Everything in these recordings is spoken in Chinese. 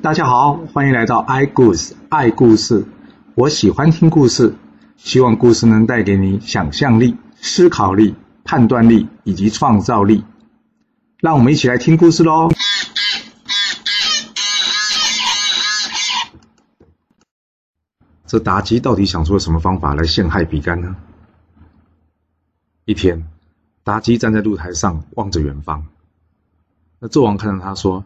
大家好，欢迎来到 i 故事爱故事。我喜欢听故事，希望故事能带给你想象力、思考力、判断力以及创造力。让我们一起来听故事喽！这妲己到底想出了什么方法来陷害比干呢？一天，妲己站在露台上望着远方。那纣王看到他说：“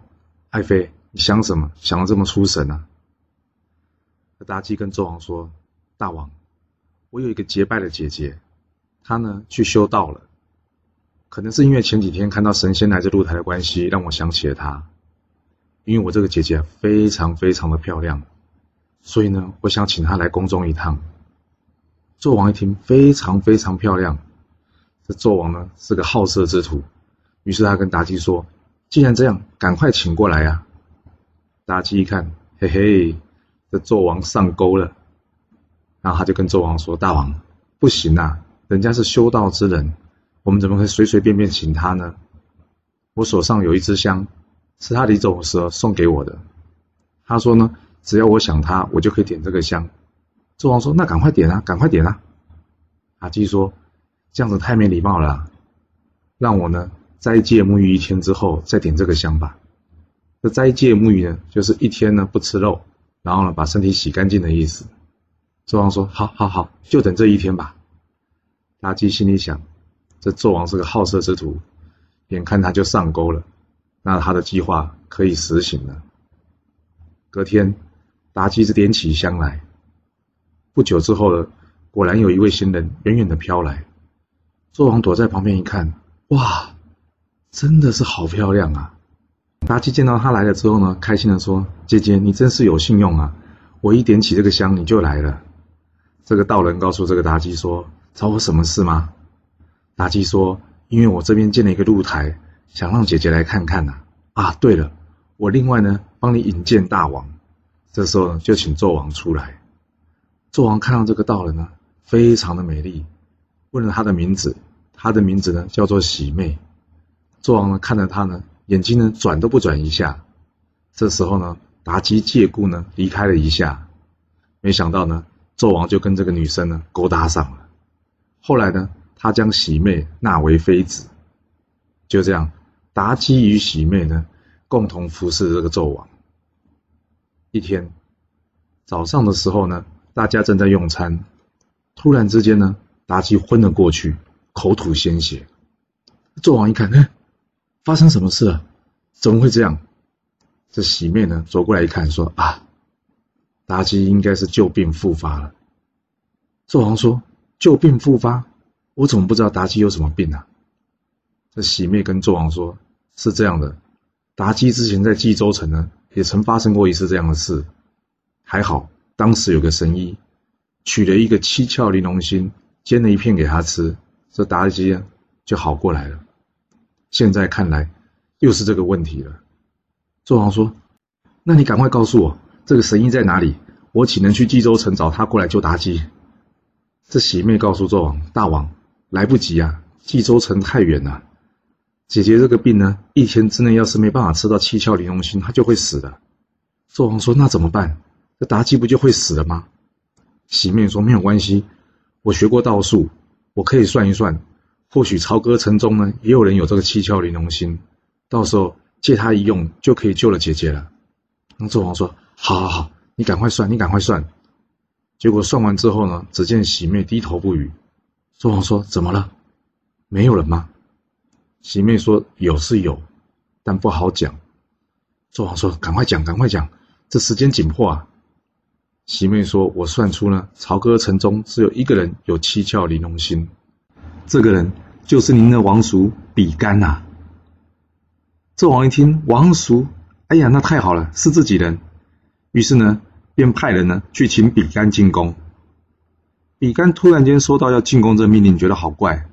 爱妃。”你想什么？想的这么出神啊？妲己跟纣王说：“大王，我有一个结拜的姐姐，她呢去修道了。可能是因为前几天看到神仙来这露台的关系，让我想起了她。因为我这个姐姐非常非常的漂亮，所以呢，我想请她来宫中一趟。”纣王一听，非常非常漂亮。这纣王呢是个好色之徒，于是他跟妲己说：“既然这样，赶快请过来呀！”妲己一看，嘿嘿，这纣王上钩了。然后他就跟纣王说：“大王，不行啊，人家是修道之人，我们怎么可以随随便便请他呢？我手上有一支香，是他临走的时候送给我的。他说呢，只要我想他，我就可以点这个香。”纣王说：“那赶快点啊，赶快点啊！”妲己说：“这样子太没礼貌了，让我呢斋戒沐浴一天之后再点这个香吧。”这斋戒沐浴呢，就是一天呢不吃肉，然后呢把身体洗干净的意思。纣王说：“好，好，好，就等这一天吧。”妲己心里想：这纣王是个好色之徒，眼看他就上钩了，那他的计划可以实行了。隔天，妲己是点起香来。不久之后呢，果然有一位新人远远的飘来。纣王躲在旁边一看，哇，真的是好漂亮啊！妲己见到他来了之后呢，开心的说：“姐姐，你真是有信用啊！我一点起这个香，你就来了。”这个道人告诉这个妲己说：“找我什么事吗？”妲己说：“因为我这边建了一个露台，想让姐姐来看看呐。啊，对了，我另外呢帮你引荐大王。这时候呢，就请纣王出来。纣王看到这个道人呢，非常的美丽，问了他的名字，他的名字呢叫做喜妹。纣王呢看着他呢。眼睛呢转都不转一下，这时候呢，妲己借故呢离开了一下，没想到呢，纣王就跟这个女生呢勾搭上了。后来呢，他将喜妹纳为妃子，就这样，妲己与喜妹呢共同服侍这个纣王。一天早上的时候呢，大家正在用餐，突然之间呢，妲己昏了过去，口吐鲜血。纣王一看，哎。发生什么事了？怎么会这样？这喜妹呢走过来一看，说：“啊，妲己应该是旧病复发了。”纣王说：“旧病复发？我怎么不知道妲己有什么病呢？”这喜妹跟纣王说：“是这样的，妲己之前在冀州城呢，也曾发生过一次这样的事。还好当时有个神医，取了一个七窍玲珑心，煎了一片给他吃，这妲己就好过来了。”现在看来，又是这个问题了。纣王说：“那你赶快告诉我，这个神医在哪里？我岂能去冀州城找他过来救妲己？”这喜妹告诉纣王：“大王，来不及啊，冀州城太远了。姐姐这个病呢，一天之内要是没办法吃到七窍玲珑心，她就会死的。”纣王说：“那怎么办？这妲己不就会死了吗？”喜妹说：“没有关系，我学过道术，我可以算一算。”或许朝歌城中呢，也有人有这个七窍玲珑心，到时候借他一用，就可以救了姐姐了。那纣王说：“好好好，你赶快算，你赶快算。”结果算完之后呢，只见喜妹低头不语。纣王说：“怎么了？没有人吗？”喜妹说：“有是有，但不好讲。”纣王说：“赶快讲，赶快讲，这时间紧迫啊！”喜妹说：“我算出呢，朝歌城中只有一个人有七窍玲珑心。”这个人就是您的王叔比干呐。纣王一听王叔，哎呀，那太好了，是自己人。于是呢，便派人呢去请比干进宫。比干突然间收到要进宫这命令，觉得好怪，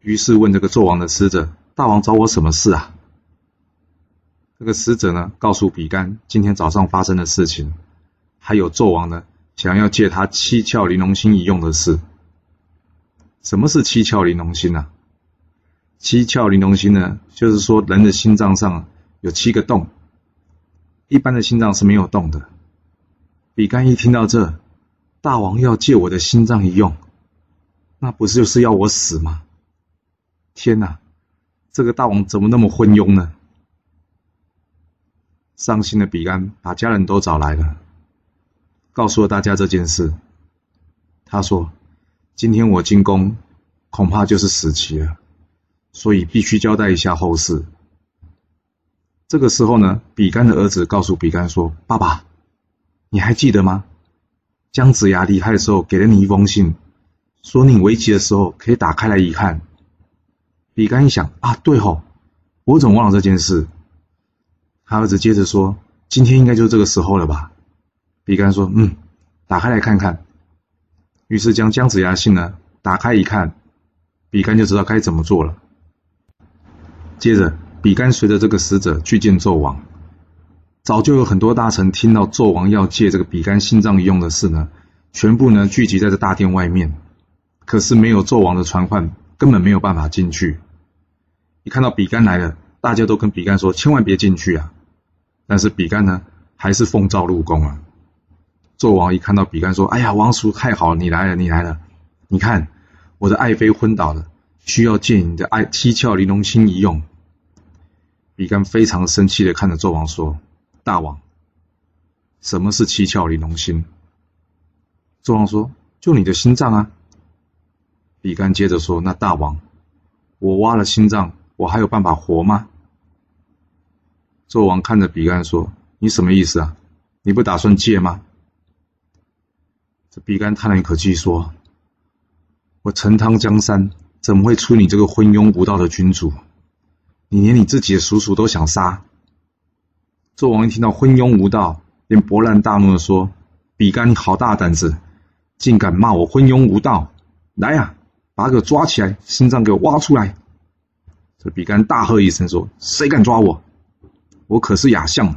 于是问这个纣王的使者：“大王找我什么事啊？”这个使者呢，告诉比干今天早上发生的事情，还有纣王呢想要借他七窍玲珑心一用的事。什么是七窍玲珑心呢？七窍玲珑心呢，就是说人的心脏上有七个洞，一般的心脏是没有洞的。比干一听到这，大王要借我的心脏一用，那不是就是要我死吗？天哪，这个大王怎么那么昏庸呢？伤心的比干把家人都找来了，告诉了大家这件事。他说：“今天我进宫，恐怕就是死期了，所以必须交代一下后事。”这个时候呢，比干的儿子告诉比干说：“爸爸。”你还记得吗？姜子牙离开的时候给了你一封信，说你危急的时候可以打开来一看。比干一想啊，对吼，我怎么忘了这件事？他儿子接着说：“今天应该就是这个时候了吧？”比干说：“嗯，打开来看看。”于是将姜子牙信呢打开一看，比干就知道该怎么做了。接着，比干随着这个使者去见纣王。早就有很多大臣听到纣王要借这个比干心脏用的事呢，全部呢聚集在这大殿外面。可是没有纣王的传唤，根本没有办法进去。一看到比干来了，大家都跟比干说：“千万别进去啊！”但是比干呢，还是奉诏入宫了。纣王一看到比干说：“哎呀，王叔太好了，你来了，你来了！你看我的爱妃昏倒了，需要借你的爱七窍玲珑心一用。”比干非常生气的看着纣王说。大王，什么是七窍玲珑心？纣王说：“就你的心脏啊。”比干接着说：“那大王，我挖了心脏，我还有办法活吗？”纣王看着比干说：“你什么意思啊？你不打算借吗？”这比干叹了一口气说：“我陈汤江山怎么会出你这个昏庸无道的君主？你连你自己的叔叔都想杀。”纣王一听到昏庸无道，便勃然大怒的说：“比干，你好大胆子，竟敢骂我昏庸无道！来呀，把我抓起来，心脏给我挖出来！”这比干大喝一声说：“谁敢抓我？我可是亚相！”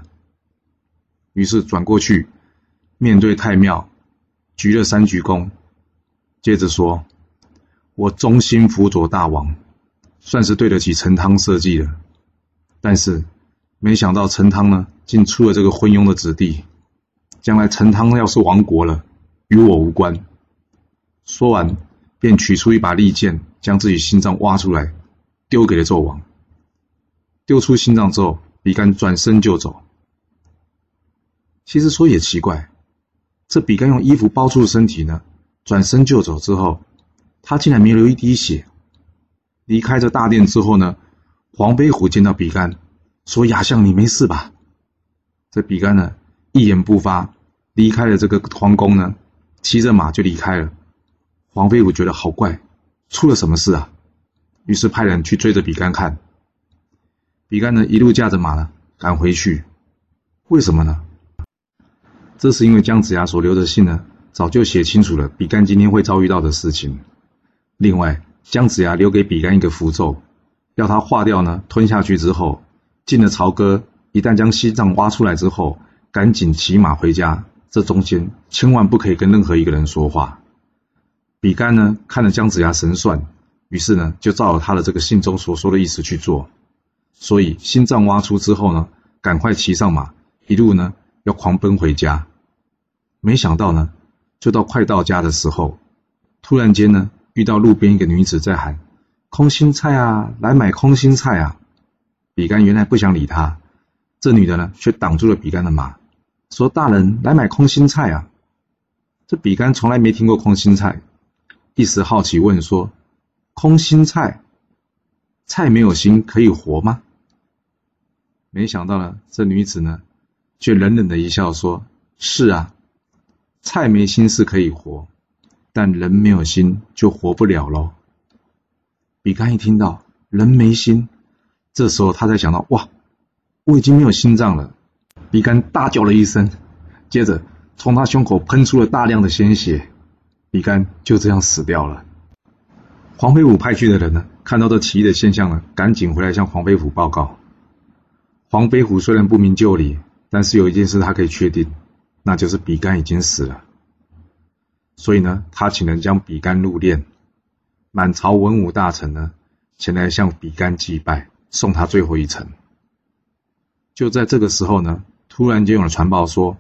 于是转过去，面对太庙，鞠了三鞠躬，接着说：“我忠心辅佐大王，算是对得起陈汤设计了。但是……”没想到陈汤呢，竟出了这个昏庸的子弟。将来陈汤要是亡国了，与我无关。说完，便取出一把利剑，将自己心脏挖出来，丢给了纣王。丢出心脏之后，比干转身就走。其实说也奇怪，这比干用衣服包住身体呢，转身就走之后，他竟然没流一滴血。离开这大殿之后呢，黄飞虎见到比干。说：“亚相，你没事吧？”这比干呢，一言不发，离开了这个皇宫呢，骑着马就离开了。黄飞虎觉得好怪，出了什么事啊？于是派人去追着比干看。比干呢，一路驾着马呢，赶回去。为什么呢？这是因为姜子牙所留的信呢，早就写清楚了比干今天会遭遇到的事情。另外，姜子牙留给比干一个符咒，要他化掉呢，吞下去之后。进了朝歌，一旦将西藏挖出来之后，赶紧骑马回家。这中间千万不可以跟任何一个人说话。比干呢，看了姜子牙神算，于是呢，就照了他的这个信中所说的意思去做。所以心脏挖出之后呢，赶快骑上马，一路呢要狂奔回家。没想到呢，就到快到家的时候，突然间呢，遇到路边一个女子在喊：“空心菜啊，来买空心菜啊！”比干原来不想理他，这女的呢却挡住了比干的马，说：“大人来买空心菜啊！”这比干从来没听过空心菜，一时好奇问说：“空心菜，菜没有心可以活吗？”没想到呢，这女子呢却冷冷的一笑说：“是啊，菜没心是可以活，但人没有心就活不了喽。”比干一听到人没心，这时候他才想到，哇，我已经没有心脏了！比干大叫了一声，接着从他胸口喷出了大量的鲜血，比干就这样死掉了。黄飞虎派去的人呢，看到这奇异的现象呢，赶紧回来向黄飞虎报告。黄飞虎虽然不明就里，但是有一件事他可以确定，那就是比干已经死了。所以呢，他请人将比干入殓，满朝文武大臣呢，前来向比干祭拜。送他最后一程。就在这个时候呢，突然间有了传报说，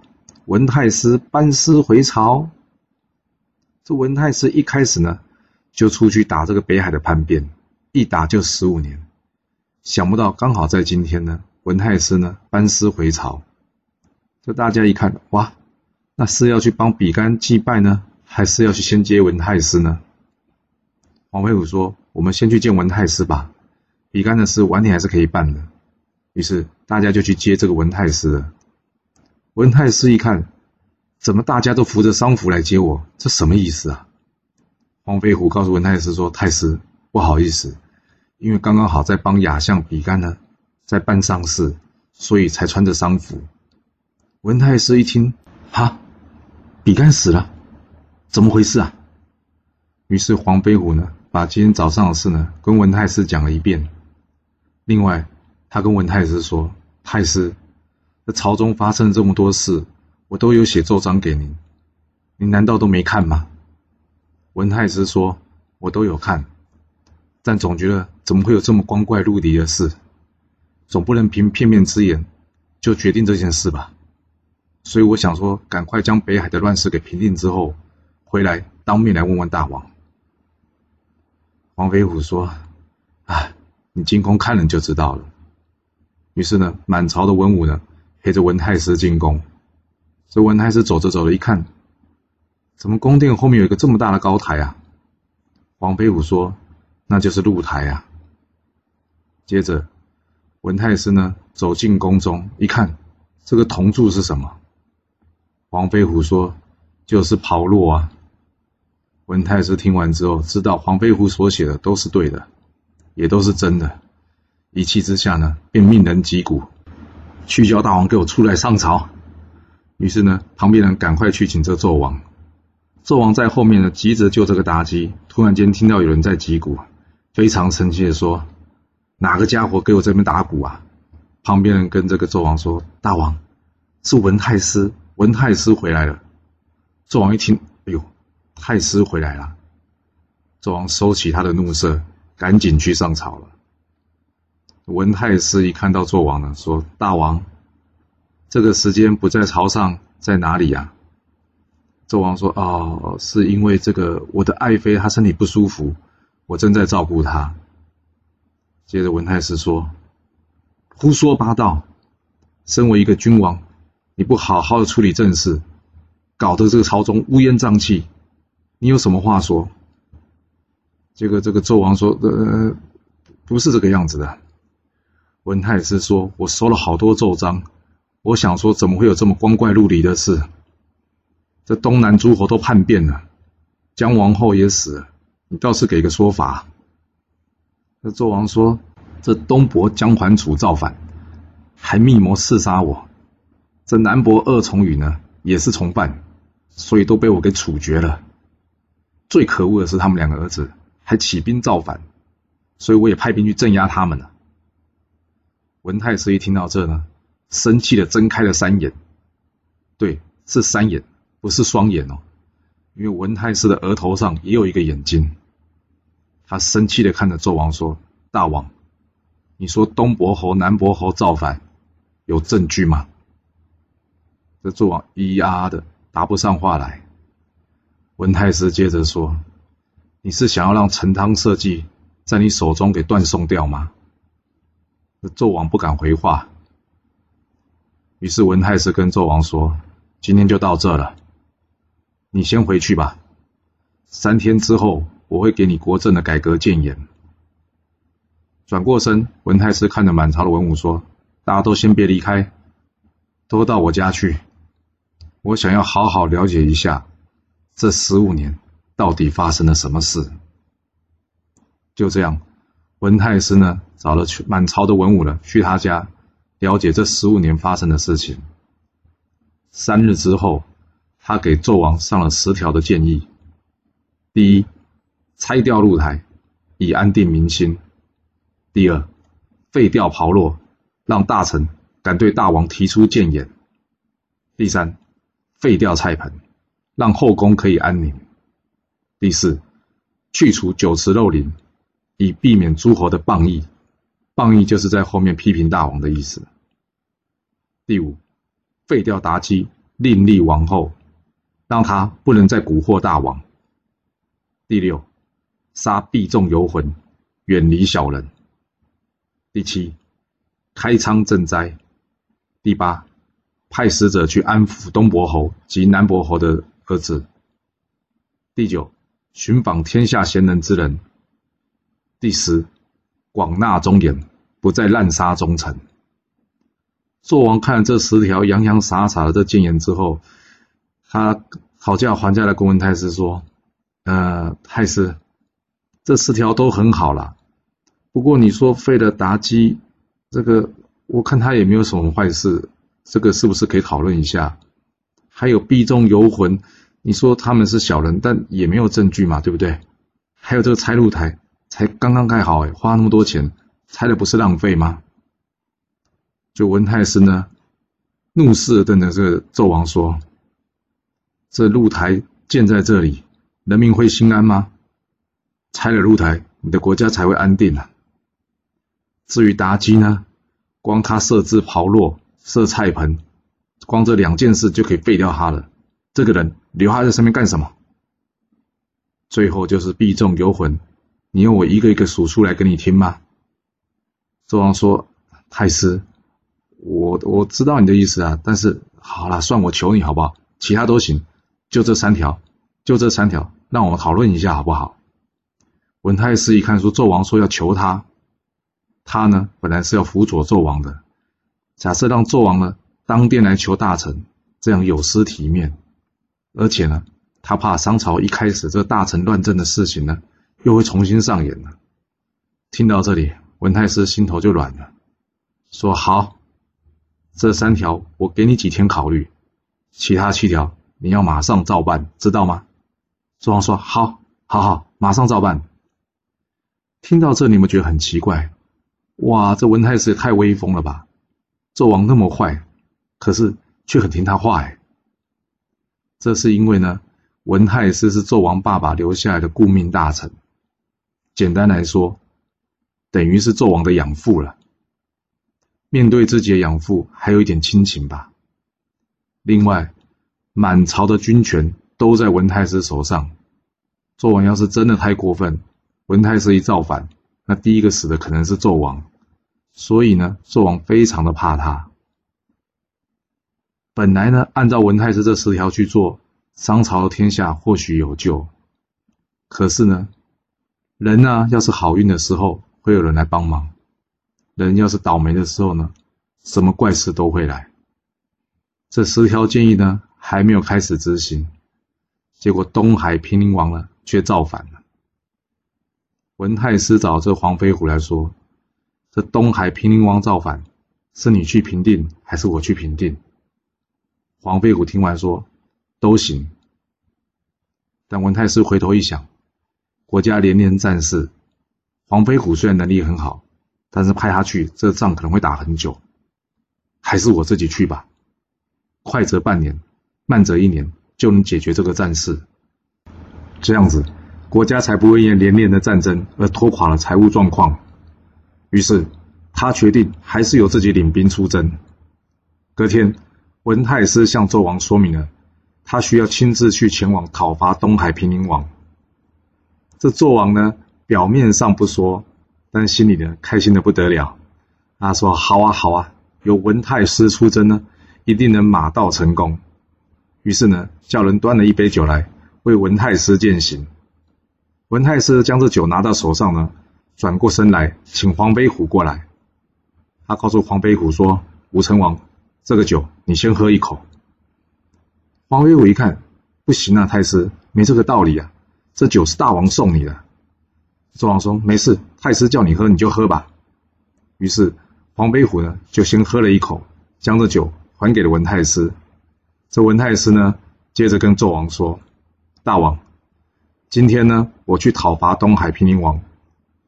文太师班师回朝。这文太师一开始呢，就出去打这个北海的叛变，一打就十五年。想不到刚好在今天呢，文太师呢班师回朝。这大家一看，哇，那是要去帮比干祭拜呢，还是要去先接文太师呢？黄飞虎说：“我们先去见文太师吧，比干的事晚点还是可以办的。”于是大家就去接这个文太师了。文太师一看，怎么大家都扶着丧服来接我？这什么意思啊？黄飞虎告诉文太师说：“太师，不好意思，因为刚刚好在帮亚相比干呢，在办丧事，所以才穿着丧服。”文太师一听，哈，比干死了，怎么回事啊？于是黄飞虎呢，把今天早上的事呢，跟文太师讲了一遍。另外，他跟文太师说：“太师。”这朝中发生了这么多事，我都有写奏章给您，您难道都没看吗？文太师说：“我都有看，但总觉得怎么会有这么光怪陆离的事？总不能凭片面之言就决定这件事吧？所以我想说，赶快将北海的乱世给平定之后，回来当面来问问大王。”黄飞虎说：“啊，你进宫看了就知道了。”于是呢，满朝的文武呢。陪着文太师进宫，这文太师走着走着，一看，怎么宫殿后面有一个这么大的高台啊？黄飞虎说：“那就是露台啊。”接着，文太师呢走进宫中，一看，这个铜柱是什么？黄飞虎说：“就是跑路啊。”文太师听完之后，知道黄飞虎所写的都是对的，也都是真的，一气之下呢，便命人击鼓。去叫大王给我出来上朝。于是呢，旁边人赶快去请这纣王。纣王在后面呢，急着救这个妲己。突然间听到有人在击鼓，非常生气的说：“哪个家伙给我这边打鼓啊？”旁边人跟这个纣王说：“大王，是文太师，文太师回来了。”纣王一听，哎呦，太师回来了！纣王收起他的怒色，赶紧去上朝了。文太师一看到纣王呢，说：“大王，这个时间不在朝上，在哪里呀？”纣王说：“哦，是因为这个我的爱妃她身体不舒服，我正在照顾她。”接着文太师说：“胡说八道！身为一个君王，你不好好的处理政事，搞得这个朝中乌烟瘴气，你有什么话说？”这个这个纣王说：“呃，不是这个样子的。”文太师说：“我收了好多奏章，我想说，怎么会有这么光怪陆离的事？这东南诸侯都叛变了，姜王后也死了，你倒是给个说法。”这纣王说：“这东伯姜桓楚造反，还密谋刺杀我；这南伯二重羽呢，也是从犯，所以都被我给处决了。最可恶的是，他们两个儿子还起兵造反，所以我也派兵去镇压他们了。”文太师一听到这呢，生气的睁开了三眼，对，是三眼，不是双眼哦，因为文太师的额头上也有一个眼睛。他生气的看着纣王说：“大王，你说东伯侯、南伯侯造反，有证据吗？”这纣王咿咿啊啊的答不上话来。文太师接着说：“你是想要让陈汤社稷在你手中给断送掉吗？”纣王不敢回话，于是文太师跟纣王说：“今天就到这了，你先回去吧。三天之后，我会给你国政的改革建言。”转过身，文太师看着满朝的文武说：“大家都先别离开，都到我家去。我想要好好了解一下这十五年到底发生了什么事。”就这样。文太师呢，找了去满朝的文武呢，去他家了解这十五年发生的事情。三日之后，他给纣王上了十条的建议：第一，拆掉露台，以安定民心；第二，废掉炮烙，让大臣敢对大王提出谏言；第三，废掉菜盆，让后宫可以安宁；第四，去除酒池肉林。以避免诸侯的谤议，谤议就是在后面批评大王的意思。第五，废掉妲己，另立王后，让他不能再蛊惑大王。第六，杀必众游魂，远离小人。第七，开仓赈灾。第八，派使者去安抚东伯侯及南伯侯的儿子。第九，寻访天下贤能之人。第十，广纳忠言，不再滥杀忠臣。纣王看了这十条洋洋洒洒的这谏言之后，他讨价还价的公文太师说：“呃，太师，这十条都很好了，不过你说废了妲己，这个我看他也没有什么坏事，这个是不是可以讨论一下？还有壁中游魂，你说他们是小人，但也没有证据嘛，对不对？还有这个拆露台。”才刚刚盖好，哎，花那么多钱，拆的不是浪费吗？就文太师呢，怒视的瞪着这个纣王说：“这露台建在这里，人民会心安吗？拆了露台，你的国家才会安定啊。至于妲己呢，光他设置炮烙、设菜盆，光这两件事就可以废掉他了。这个人留他在身边干什么？最后就是避重游魂。”你用我一个一个数出来给你听吗？纣王说：“太师，我我知道你的意思啊，但是好了，算我求你好不好？其他都行，就这三条，就这三条，让我们讨论一下好不好？”文太师一看说纣王说要求他，他呢本来是要辅佐纣王的，假设让纣王呢当殿来求大臣，这样有失体面，而且呢，他怕商朝一开始这大臣乱政的事情呢。又会重新上演了。听到这里，文太师心头就软了，说：“好，这三条我给你几天考虑，其他七条你要马上照办，知道吗？”纣王说：“好，好，好，马上照办。”听到这，你们觉得很奇怪？哇，这文太师也太威风了吧！纣王那么坏，可是却很听他话哎。这是因为呢，文太师是纣王爸爸留下来的顾命大臣。简单来说，等于是纣王的养父了。面对自己的养父，还有一点亲情吧。另外，满朝的军权都在文太师手上。纣王要是真的太过分，文太师一造反，那第一个死的可能是纣王。所以呢，纣王非常的怕他。本来呢，按照文太师这十条去做，商朝天下或许有救。可是呢？人呢，要是好运的时候，会有人来帮忙；人要是倒霉的时候呢，什么怪事都会来。这十条建议呢，还没有开始执行，结果东海平陵王呢，却造反了。文太师找这黄飞虎来说：“这东海平陵王造反，是你去平定，还是我去平定？”黄飞虎听完说：“都行。”但文太师回头一想。国家连连战事，黄飞虎虽然能力很好，但是派他去，这仗可能会打很久。还是我自己去吧，快则半年，慢则一年就能解决这个战事。这样子，国家才不会因连连的战争而拖垮了财务状况。于是，他决定还是由自己领兵出征。隔天，文太师向纣王说明了，他需要亲自去前往讨伐东海平陵王。这纣王呢，表面上不说，但心里呢开心的不得了。他说：“好啊，好啊，有文太师出征呢，一定能马到成功。”于是呢，叫人端了一杯酒来为文太师饯行。文太师将这酒拿到手上呢，转过身来请黄飞虎过来。他告诉黄飞虎说：“武成王，这个酒你先喝一口。”黄飞虎一看，不行啊，太师没这个道理啊。这酒是大王送你的，纣王说：“没事，太师叫你喝，你就喝吧。”于是黄飞虎呢，就先喝了一口，将这酒还给了文太师。这文太师呢，接着跟纣王说：“大王，今天呢，我去讨伐东海平陵王，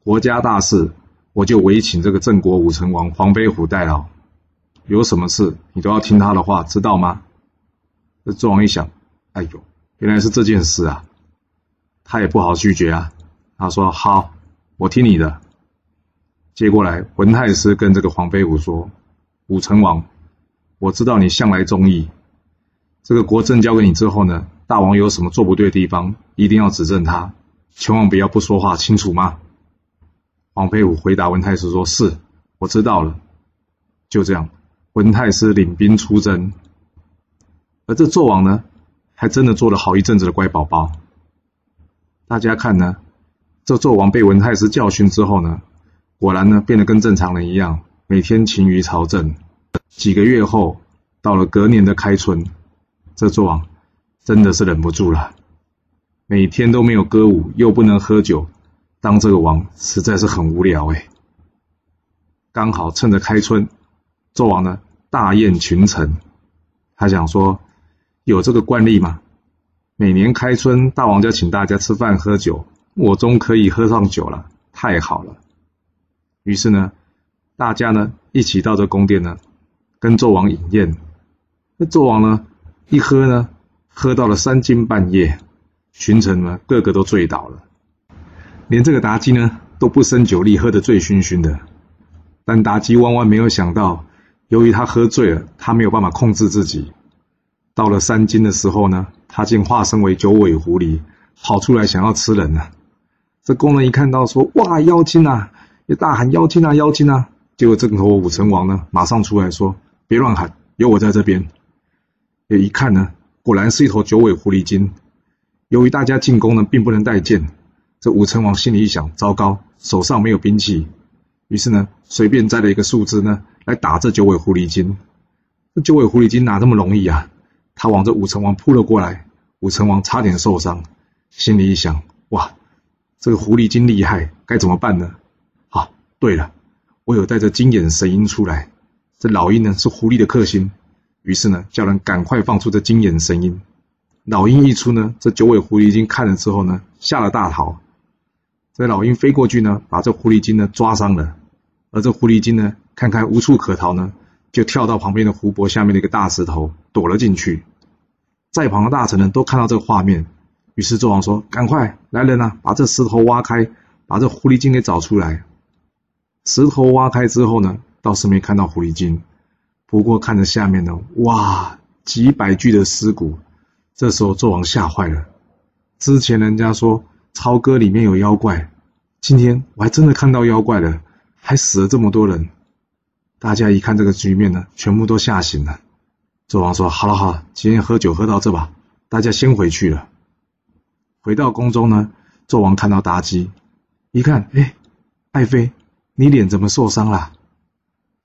国家大事，我就委请这个郑国武成王黄飞虎代劳。有什么事，你都要听他的话，知道吗？”这纣王一想：“哎呦，原来是这件事啊！”他也不好拒绝啊，他说：“好，我听你的。”接过来，文太师跟这个黄飞虎说：“武成王，我知道你向来忠义。这个国政交给你之后呢，大王有什么做不对的地方，一定要指正他，千万不要不说话，清楚吗？”黄飞虎回答文太师说：“是，我知道了。”就这样，文太师领兵出征，而这纣王呢，还真的做了好一阵子的乖宝宝。大家看呢，这纣王被文太师教训之后呢，果然呢，变得跟正常人一样，每天勤于朝政。几个月后，到了隔年的开春，这纣王真的是忍不住了，每天都没有歌舞，又不能喝酒，当这个王实在是很无聊哎。刚好趁着开春，纣王呢大宴群臣，他想说有这个惯例吗？每年开春，大王就请大家吃饭喝酒，我终可以喝上酒了，太好了。于是呢，大家呢一起到这宫殿呢。跟纣王饮宴，那纣王呢？一喝呢，喝到了三更半夜，群臣呢个个都醉倒了，连这个妲己呢都不胜酒力，喝得醉醺醺的。但妲己万万没有想到，由于他喝醉了，他没有办法控制自己。到了三更的时候呢，他竟化身为九尾狐狸，跑出来想要吃人呢。这工人一看到说：“哇，妖精啊！”也大喊：“妖精啊，妖精啊！”结果这头武成王呢，马上出来说。别乱喊，有我在这边。也一看呢，果然是一头九尾狐狸精。由于大家进宫呢，并不能带剑，这武成王心里一想：糟糕，手上没有兵器。于是呢，随便摘了一个树枝呢，来打这九尾狐狸精。这九尾狐狸精哪那么容易啊？他往这武成王扑了过来，武成王差点受伤。心里一想：哇，这个狐狸精厉害，该怎么办呢？好，对了，我有带着金眼神鹰出来。这老鹰呢是狐狸的克星，于是呢叫人赶快放出这金眼神鹰。老鹰一出呢，这九尾狐狸精看了之后呢，吓了大逃。这老鹰飞过去呢，把这狐狸精呢抓伤了。而这狐狸精呢，看看无处可逃呢，就跳到旁边的湖泊下面的一个大石头躲了进去。在旁的大臣呢都看到这个画面，于是纣王说：“赶快来人啊，把这石头挖开，把这狐狸精给找出来。”石头挖开之后呢？倒是没看到狐狸精，不过看着下面呢，哇，几百具的尸骨。这时候纣王吓坏了。之前人家说超哥里面有妖怪，今天我还真的看到妖怪了，还死了这么多人。大家一看这个局面呢，全部都吓醒了。纣王说：“好了好了，今天喝酒喝到这吧，大家先回去了。”回到宫中呢，纣王看到妲己，一看，哎，爱妃，你脸怎么受伤了？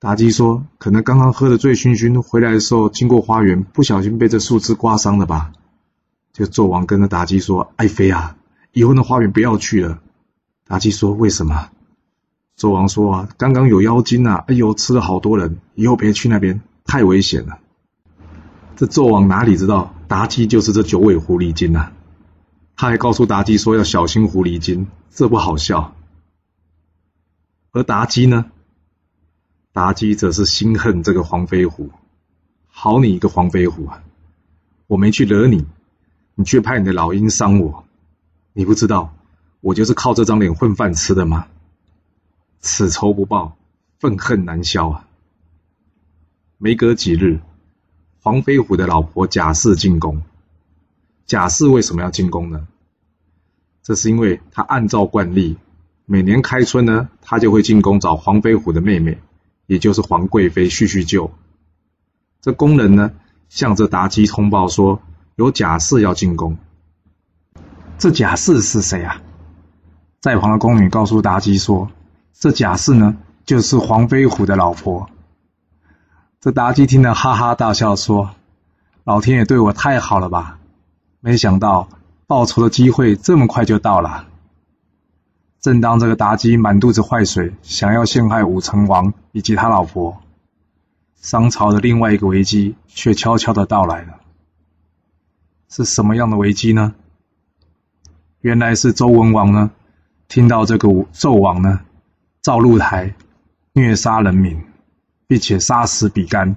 妲己说：“可能刚刚喝的醉醺醺，回来的时候经过花园，不小心被这树枝刮伤了吧？”就纣王跟着妲己说：“爱妃啊，以后那花园不要去了。”妲己说：“为什么？”纣王说：“啊，刚刚有妖精啊！哎呦，吃了好多人，以后别去那边，太危险了。”这纣王哪里知道妲己就是这九尾狐狸精啊？他还告诉妲己说要小心狐狸精，这不好笑。而妲己呢？妲己则是心恨这个黄飞虎，好你一个黄飞虎啊！我没去惹你，你却派你的老鹰伤我，你不知道我就是靠这张脸混饭吃的吗？此仇不报，愤恨难消啊！没隔几日，黄飞虎的老婆贾氏进宫。贾氏为什么要进宫呢？这是因为他按照惯例，每年开春呢，他就会进宫找黄飞虎的妹妹。也就是皇贵妃叙叙旧，这宫人呢向这妲己通报说有贾氏要进宫。这贾氏是谁啊？在旁的宫女告诉妲己说，这贾氏呢就是黄飞虎的老婆。这妲己听了哈哈大笑说：“老天爷对我太好了吧？没想到报仇的机会这么快就到了。”正当这个妲己满肚子坏水，想要陷害武成王以及他老婆，商朝的另外一个危机却悄悄的到来了。是什么样的危机呢？原来是周文王呢，听到这个纣王呢，造露台，虐杀人民，并且杀死比干，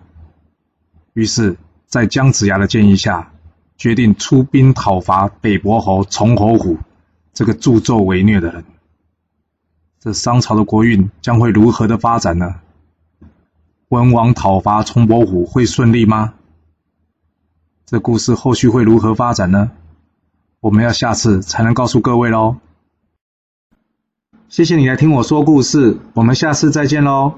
于是，在姜子牙的建议下，决定出兵讨伐北伯侯崇侯虎这个助纣为虐的人。这商朝的国运将会如何的发展呢？文王讨伐崇伯虎会顺利吗？这故事后续会如何发展呢？我们要下次才能告诉各位喽。谢谢你来听我说故事，我们下次再见喽。